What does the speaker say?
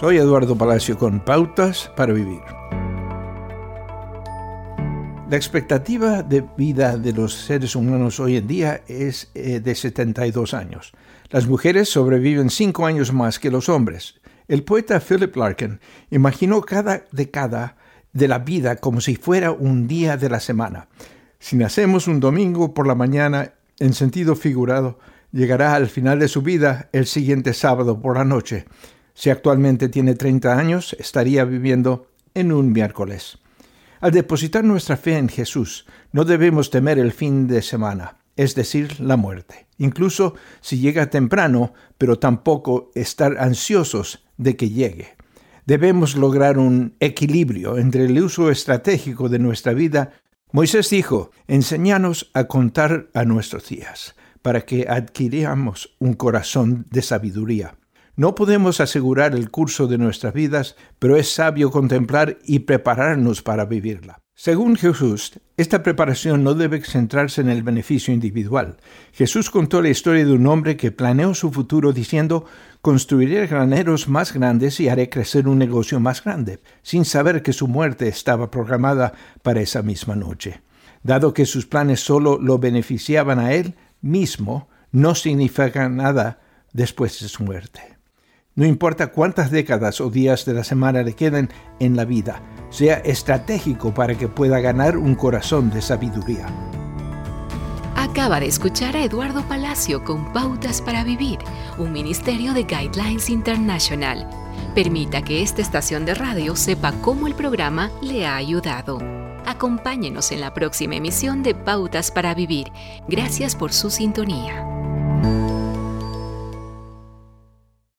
Soy Eduardo Palacio con Pautas para Vivir. La expectativa de vida de los seres humanos hoy en día es eh, de 72 años. Las mujeres sobreviven 5 años más que los hombres. El poeta Philip Larkin imaginó cada década de la vida como si fuera un día de la semana. Si nacemos un domingo por la mañana, en sentido figurado, llegará al final de su vida el siguiente sábado por la noche. Si actualmente tiene 30 años, estaría viviendo en un miércoles. Al depositar nuestra fe en Jesús, no debemos temer el fin de semana, es decir, la muerte, incluso si llega temprano, pero tampoco estar ansiosos de que llegue. Debemos lograr un equilibrio entre el uso estratégico de nuestra vida. Moisés dijo, enséñanos a contar a nuestros días, para que adquiramos un corazón de sabiduría. No podemos asegurar el curso de nuestras vidas, pero es sabio contemplar y prepararnos para vivirla. Según Jesús, esta preparación no debe centrarse en el beneficio individual. Jesús contó la historia de un hombre que planeó su futuro diciendo, construiré graneros más grandes y haré crecer un negocio más grande, sin saber que su muerte estaba programada para esa misma noche. Dado que sus planes solo lo beneficiaban a él mismo, no significa nada después de su muerte. No importa cuántas décadas o días de la semana le queden en la vida, sea estratégico para que pueda ganar un corazón de sabiduría. Acaba de escuchar a Eduardo Palacio con Pautas para Vivir, un ministerio de Guidelines International. Permita que esta estación de radio sepa cómo el programa le ha ayudado. Acompáñenos en la próxima emisión de Pautas para Vivir. Gracias por su sintonía.